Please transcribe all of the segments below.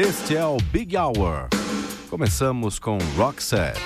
Este é o Big Hour. Começamos com Roxette.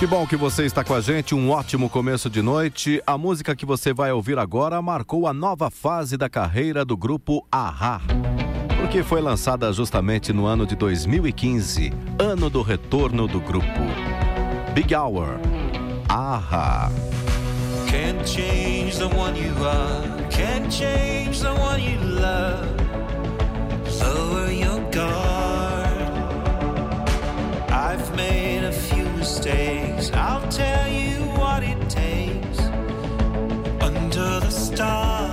Que bom que você está com a gente, um ótimo começo de noite. A música que você vai ouvir agora marcou a nova fase da carreira do grupo Ahá. Porque foi lançada justamente no ano de 2015, ano do retorno do grupo. Big Hour. Ahá. Can't change the one you are, can't change the one you love. Lower your guard. I've made a few mistakes. I'll tell you what it takes under the stars.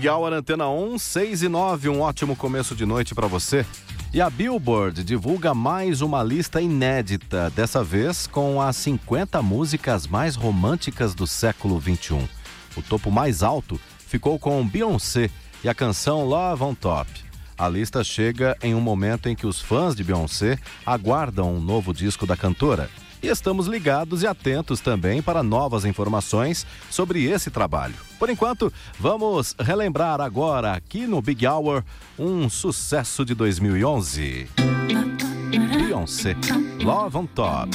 Big Hour Antena 1, 6 e 9, um ótimo começo de noite para você. E a Billboard divulga mais uma lista inédita, dessa vez com as 50 músicas mais românticas do século 21. O topo mais alto ficou com Beyoncé e a canção Love on Top. A lista chega em um momento em que os fãs de Beyoncé aguardam um novo disco da cantora. E estamos ligados e atentos também para novas informações sobre esse trabalho. Por enquanto, vamos relembrar agora aqui no Big Hour um sucesso de 2011. Beyoncé, Love on Top.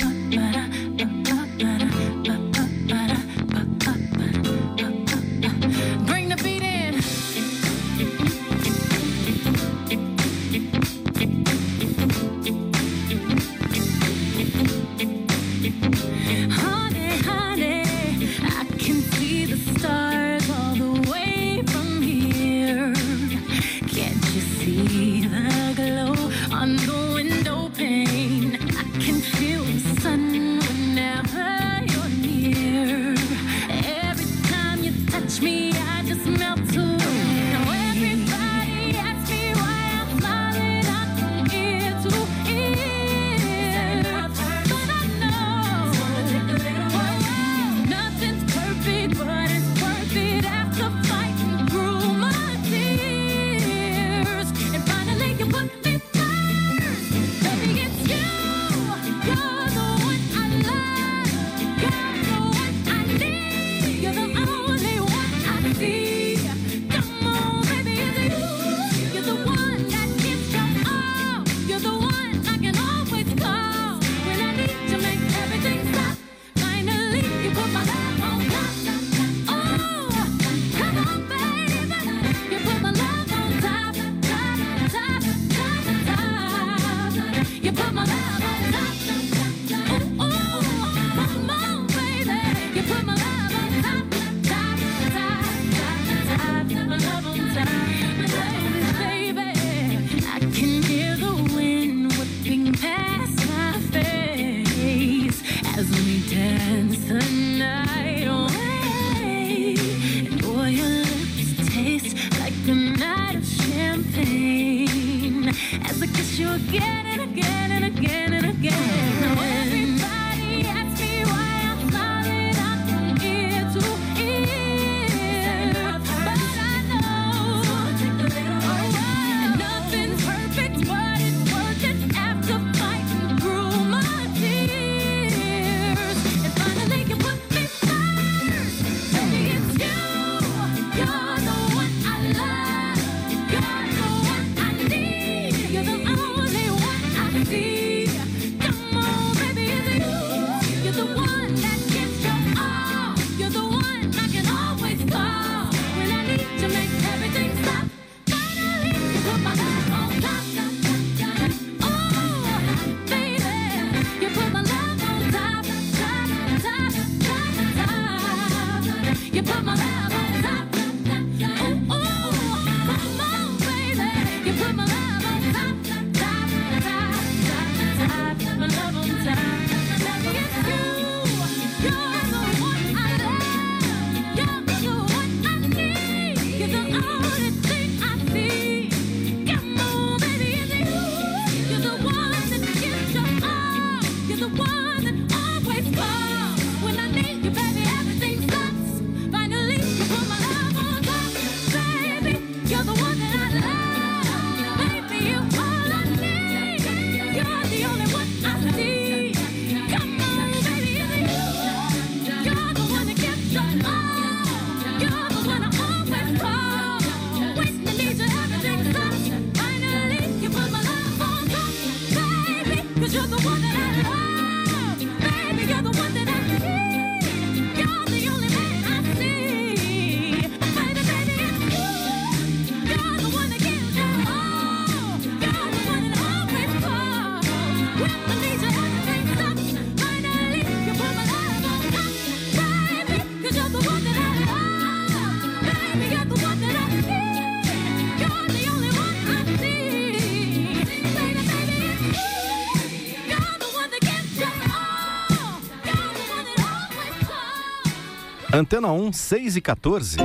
Antena 1, 6 e 14.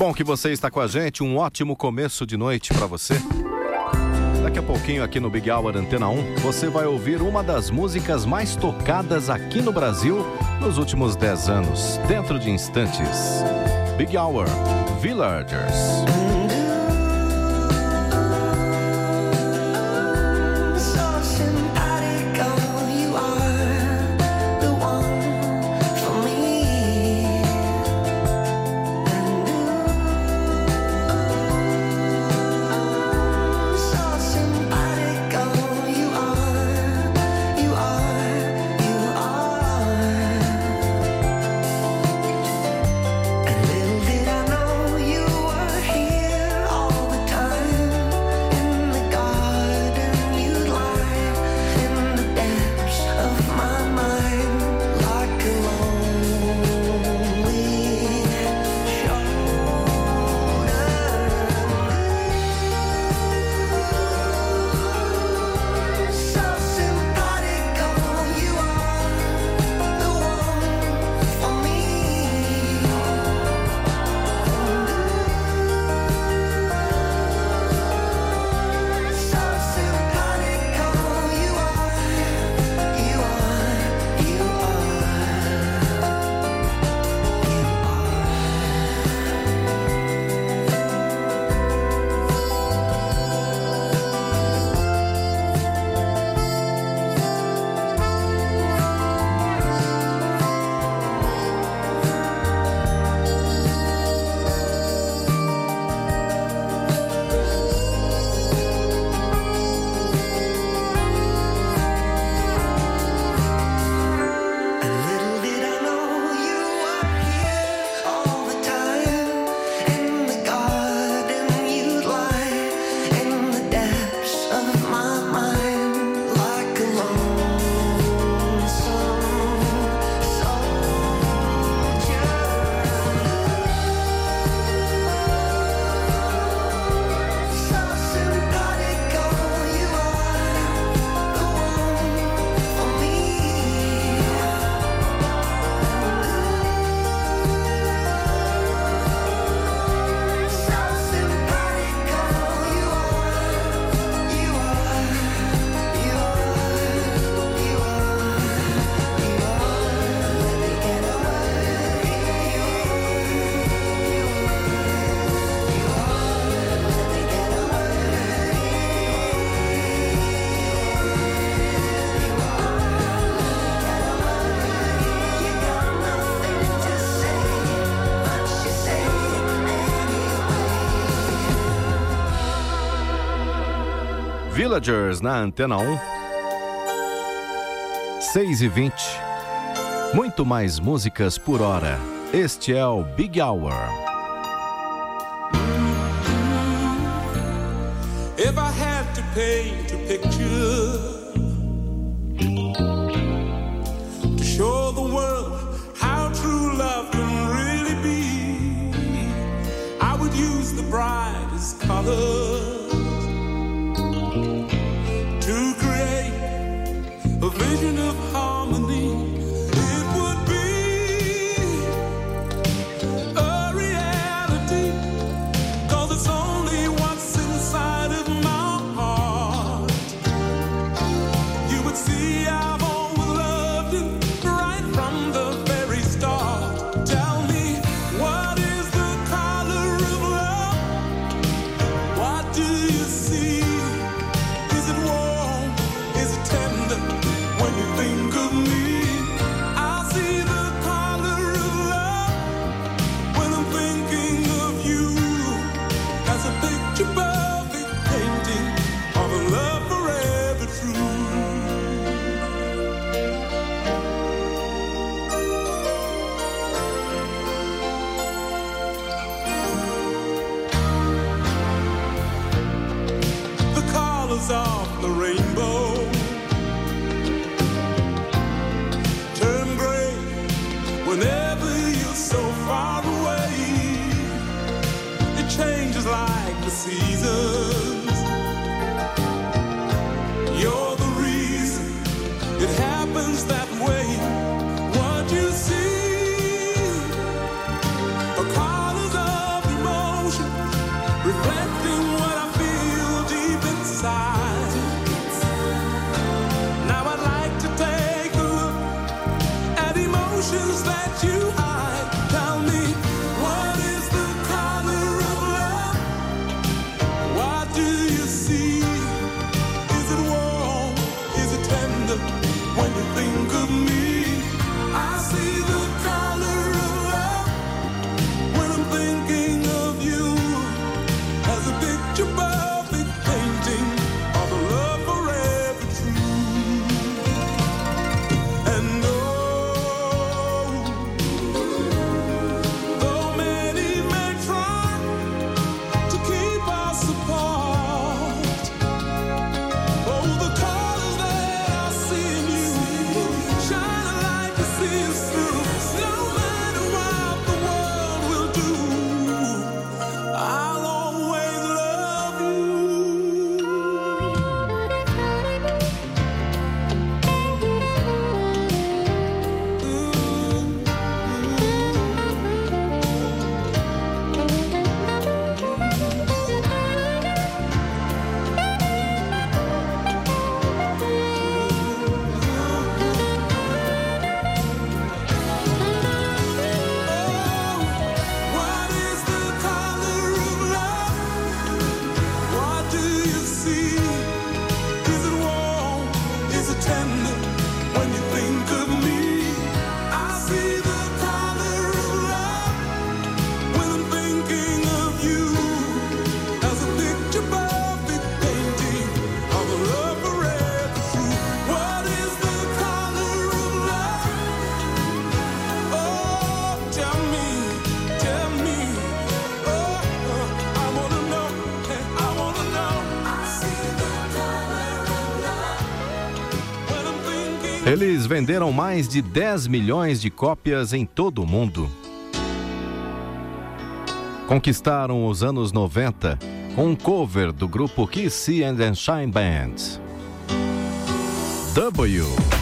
Bom que você está com a gente. Um ótimo começo de noite para você. Daqui a pouquinho aqui no Big Hour Antena 1, você vai ouvir uma das músicas mais tocadas aqui no Brasil nos últimos 10 anos, dentro de instantes. Big Hour, Villagers. Villagers na Antena 1. 6 e 20. Muito mais músicas por hora. Este é o Big Hour. If I had to paint a picture to show the world how true love can really be, I would use the brightest colors. Eles venderam mais de 10 milhões de cópias em todo o mundo. Conquistaram os anos 90 com um cover do grupo Kiss and Shine Band. W.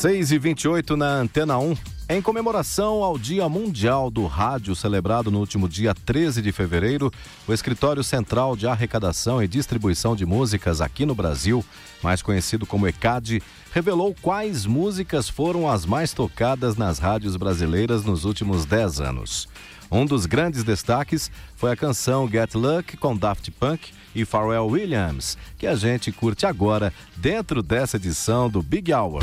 6 e 28 na Antena 1. Em comemoração ao Dia Mundial do Rádio, celebrado no último dia 13 de fevereiro, o Escritório Central de Arrecadação e Distribuição de Músicas aqui no Brasil, mais conhecido como ECAD, revelou quais músicas foram as mais tocadas nas rádios brasileiras nos últimos 10 anos. Um dos grandes destaques foi a canção Get Luck com Daft Punk e Pharrell Williams, que a gente curte agora dentro dessa edição do Big Hour.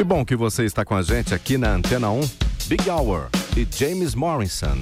Que bom que você está com a gente aqui na Antena 1, Big Hour e James Morrison.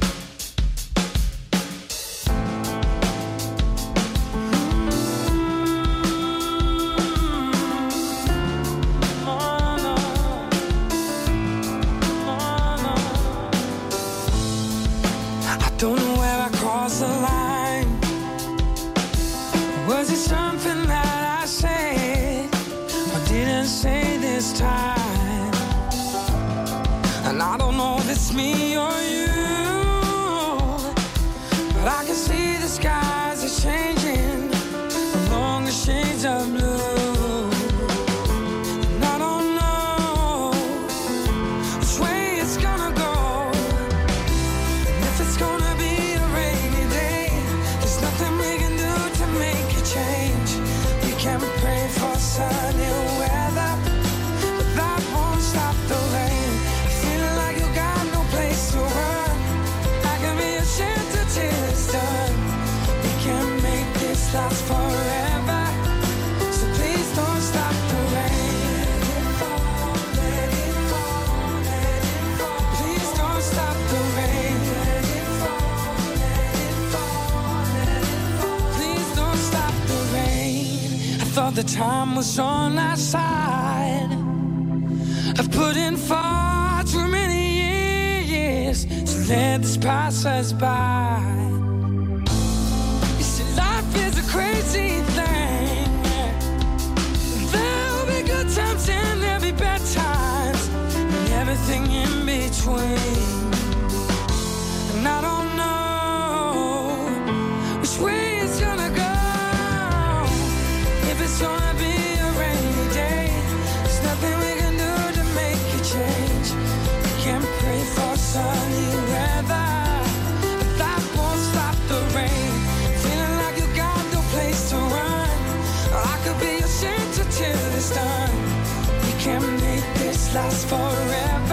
us by. last forever.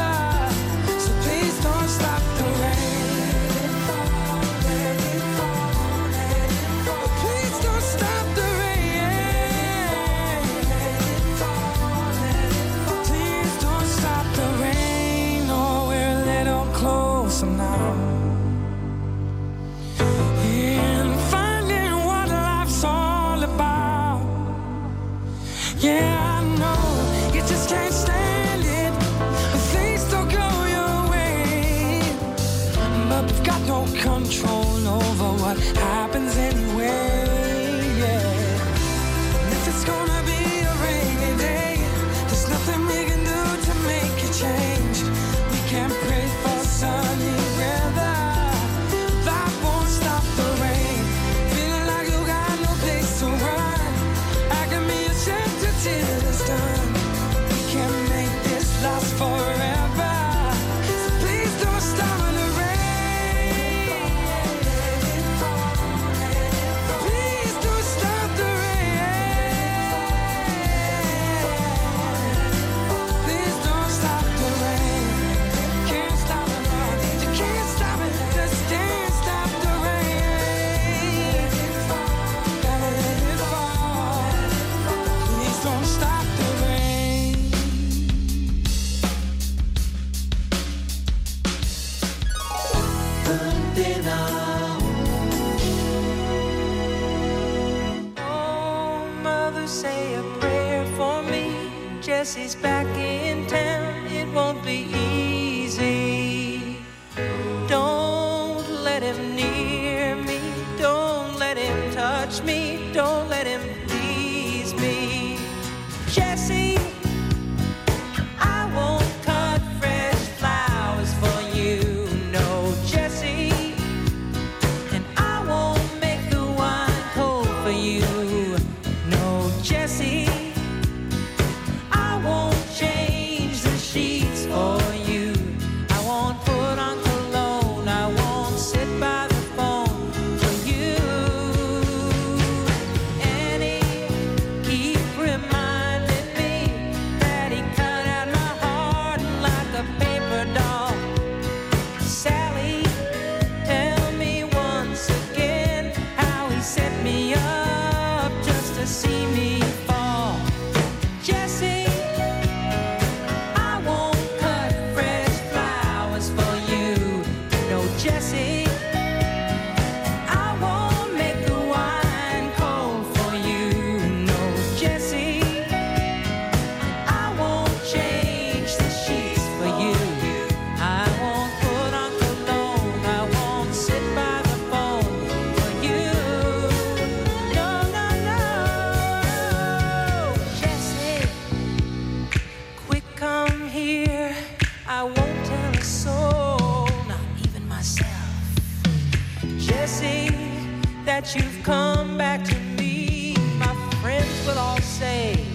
you've come back to me, my friends will all say,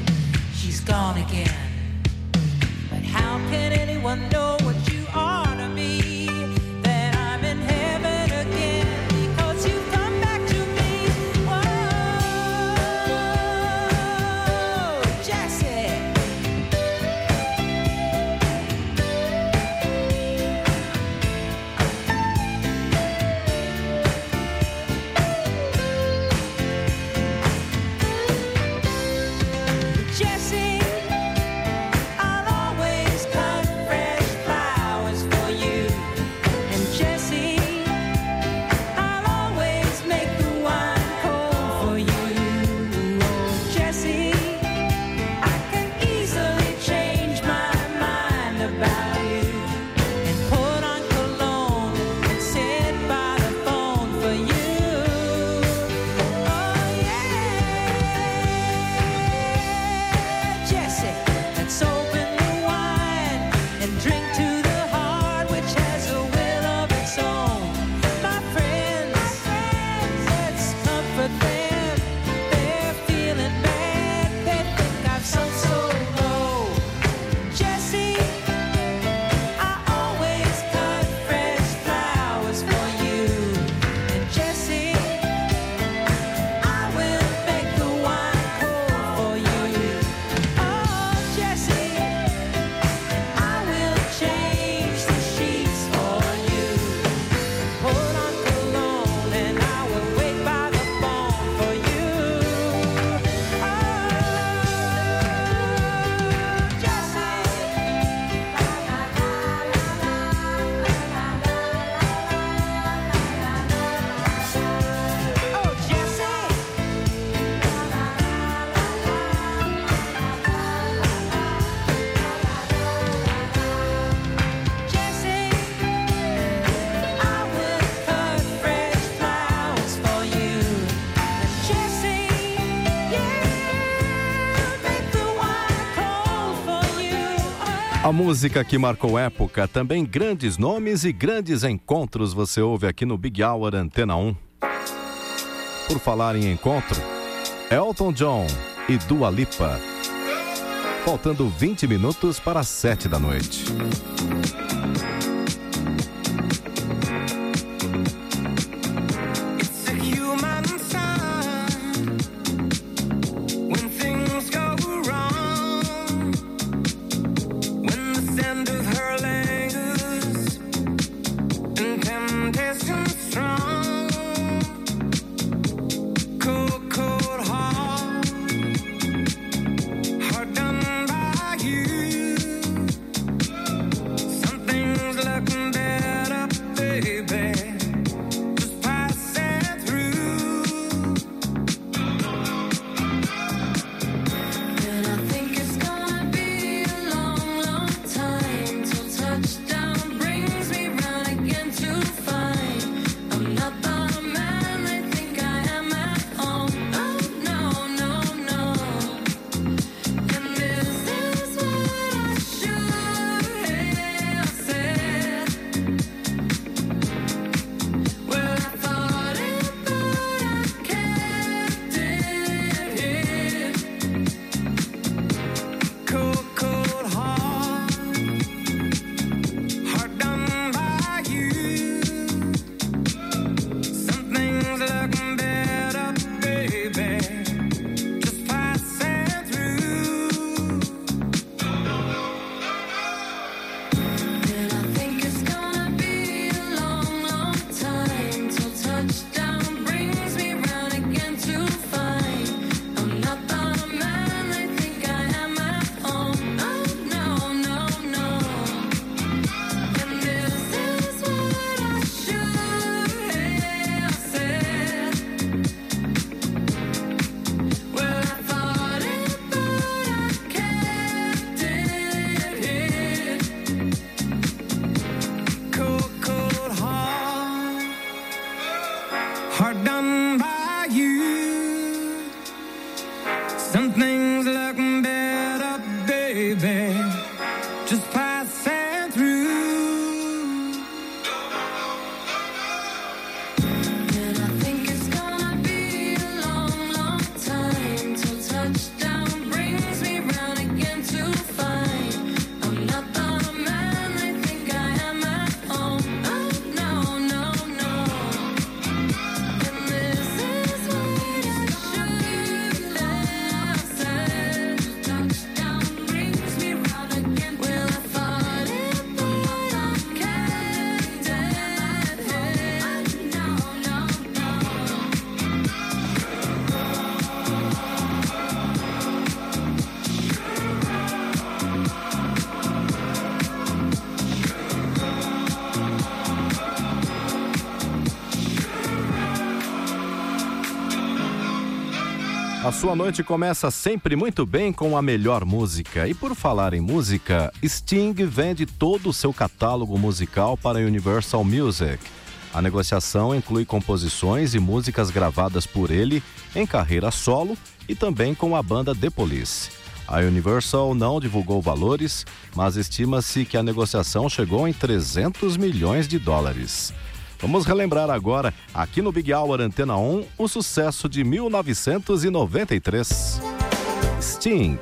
She's gone again. But how can anyone know what you are? A música que marcou época, também grandes nomes e grandes encontros você ouve aqui no Big Hour Antena 1. Por falar em encontro, Elton John e Dua Lipa. Faltando 20 minutos para as 7 da noite. A sua noite começa sempre muito bem com a melhor música. E por falar em música, Sting vende todo o seu catálogo musical para a Universal Music. A negociação inclui composições e músicas gravadas por ele em carreira solo e também com a banda The Police. A Universal não divulgou valores, mas estima-se que a negociação chegou em 300 milhões de dólares. Vamos relembrar agora, aqui no Big Hour Antena 1, o sucesso de 1993. Sting.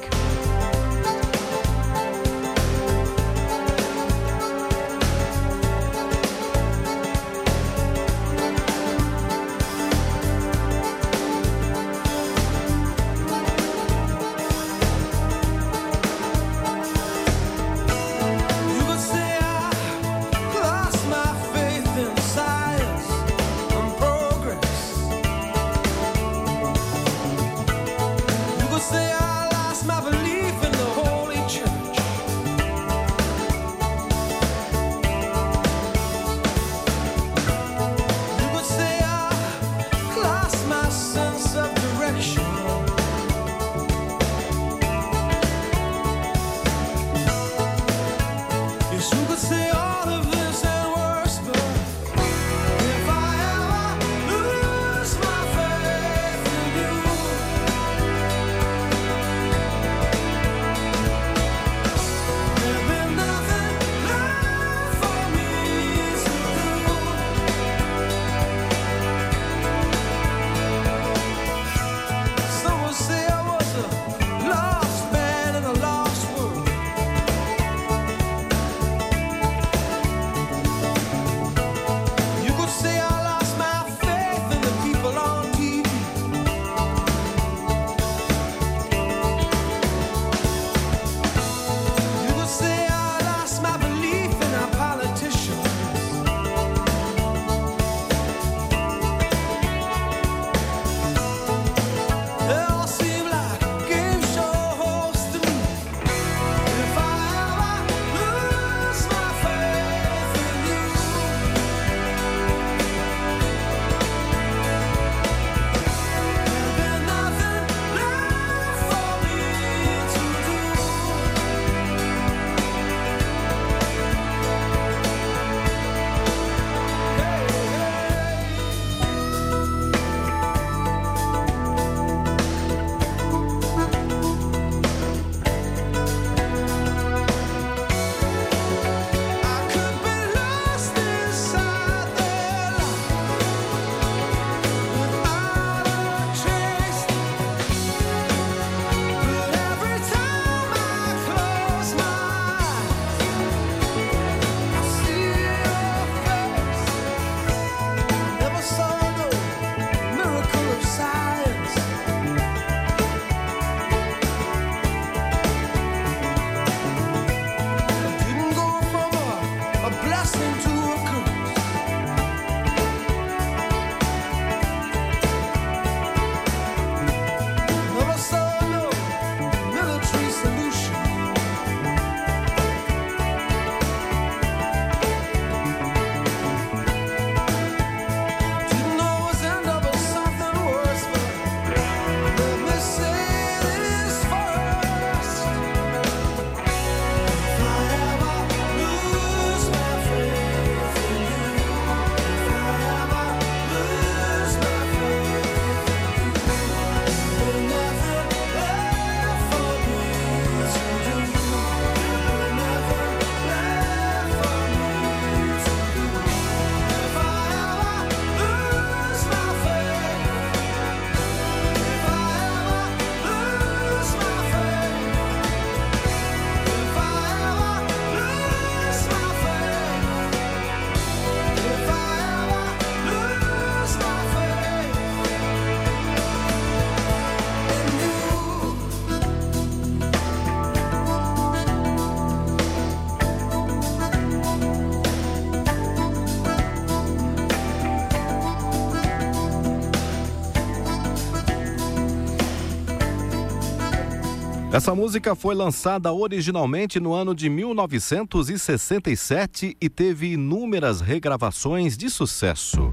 Essa música foi lançada originalmente no ano de 1967 e teve inúmeras regravações de sucesso.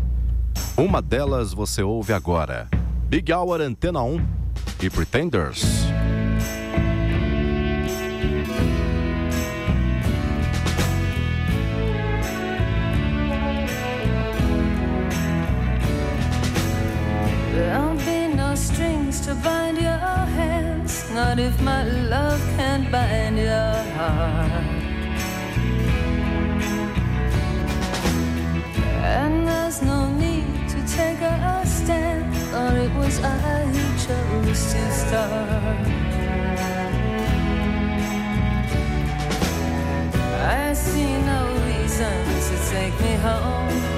Uma delas você ouve agora: Big Hour Antena 1 e Pretenders. Not if my love can't bind your heart. And there's no need to take a stand, or it was I who chose to start. I see no reason to take me home.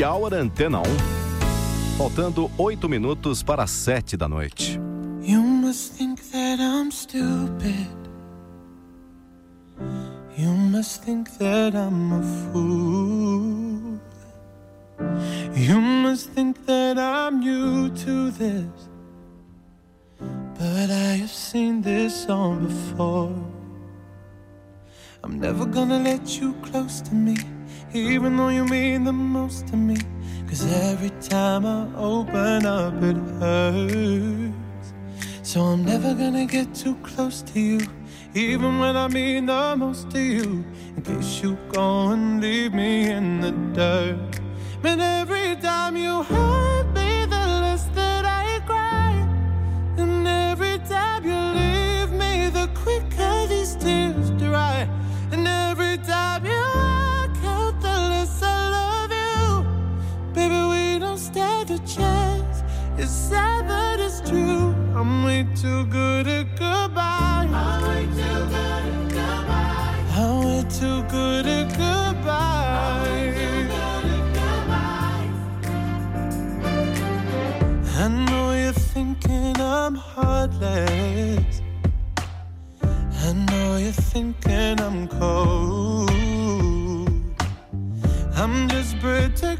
Big Hour Antena 1. Faltando oito minutos para sete da noite. You must think that I'm stupid. You must think that I'm most to me. Cause every time I open up, it hurts. So I'm never gonna get too close to you, even when I mean the most to you. In case you go and leave me in the dirt. But every time you hurt me, the less that I cry. And every time you leave me, the quicker these tears dry. And every time you a chance. It's sad, but it's true. I'm way too good at goodbye. I'm way too good at goodbye. I'm way too good at goodbye. I know you're thinking I'm heartless. I know you're thinking I'm cold. I'm just protecting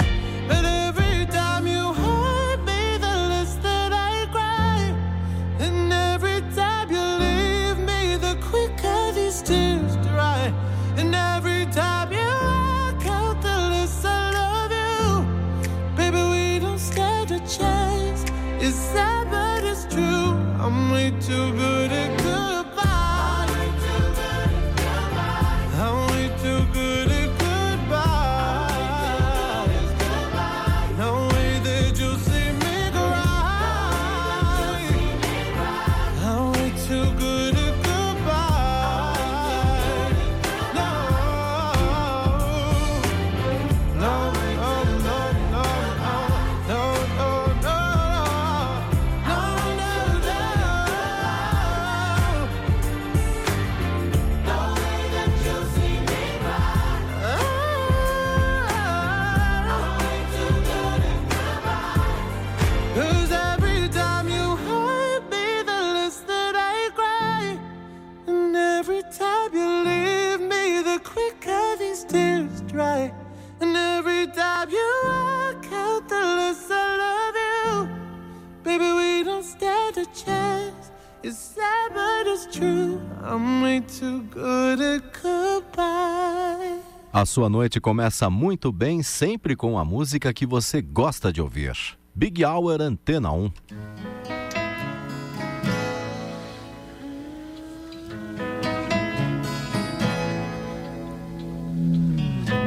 A sua noite começa muito bem, sempre com a música que você gosta de ouvir. Big Hour Antena 1.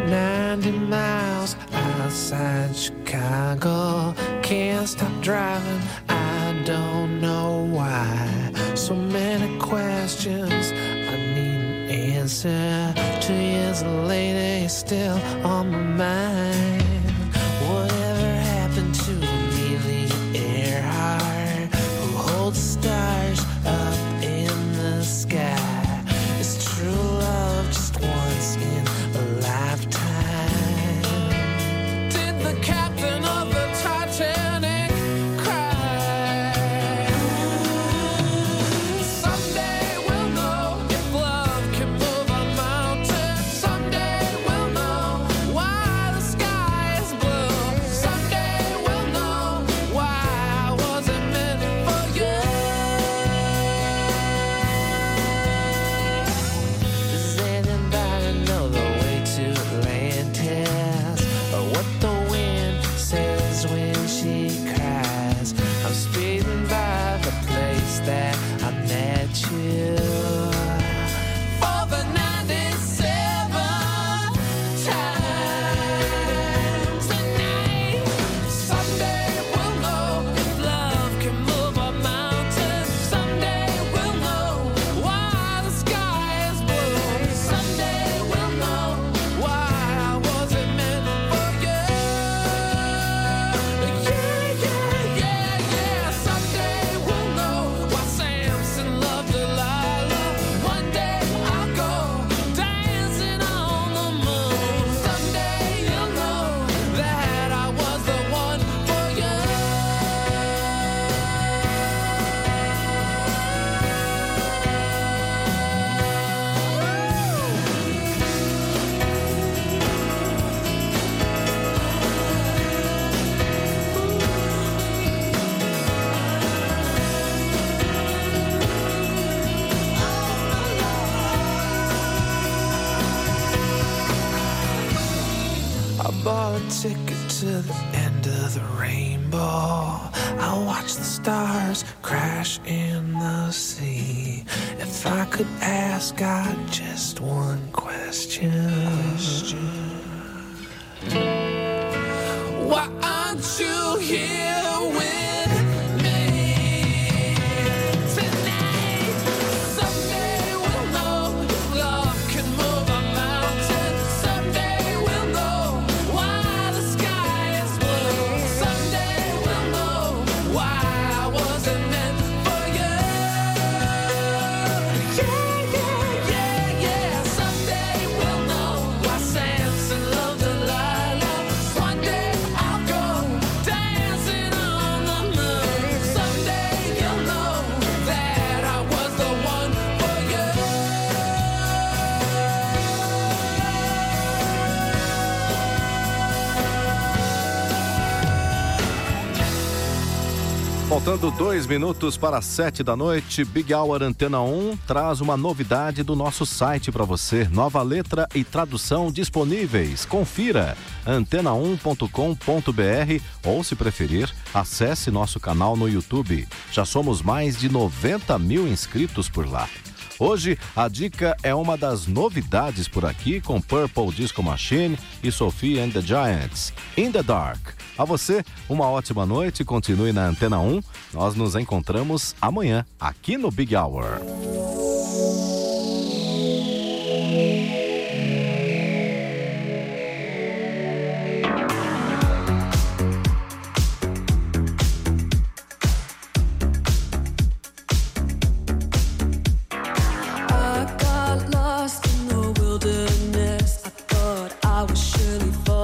Ninety miles outside Chicago, can't stop driving. I don't know why. So many questions. answer. Two years later, you're still on my mind. a ticket to the end of the rainbow. I watch the stars crash in the sea. If I could ask God just one question, Faltando dois minutos para sete da noite, Big Hour Antena 1 traz uma novidade do nosso site para você. Nova letra e tradução disponíveis. Confira antena1.com.br ou, se preferir, acesse nosso canal no YouTube. Já somos mais de 90 mil inscritos por lá. Hoje, a dica é uma das novidades por aqui com Purple Disco Machine e Sophie and the Giants, In the Dark. A você, uma ótima noite, continue na Antena 1. Nós nos encontramos amanhã, aqui no Big Hour.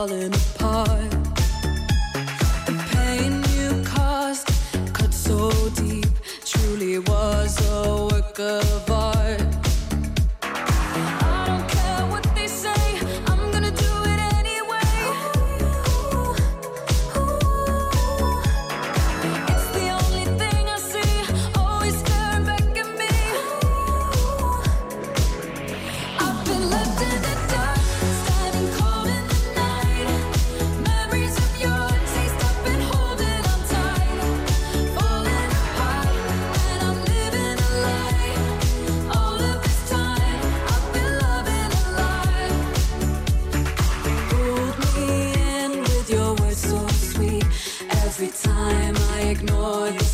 falling apart. The pain you caused cut so deep, truly was a work of Every time I ignore the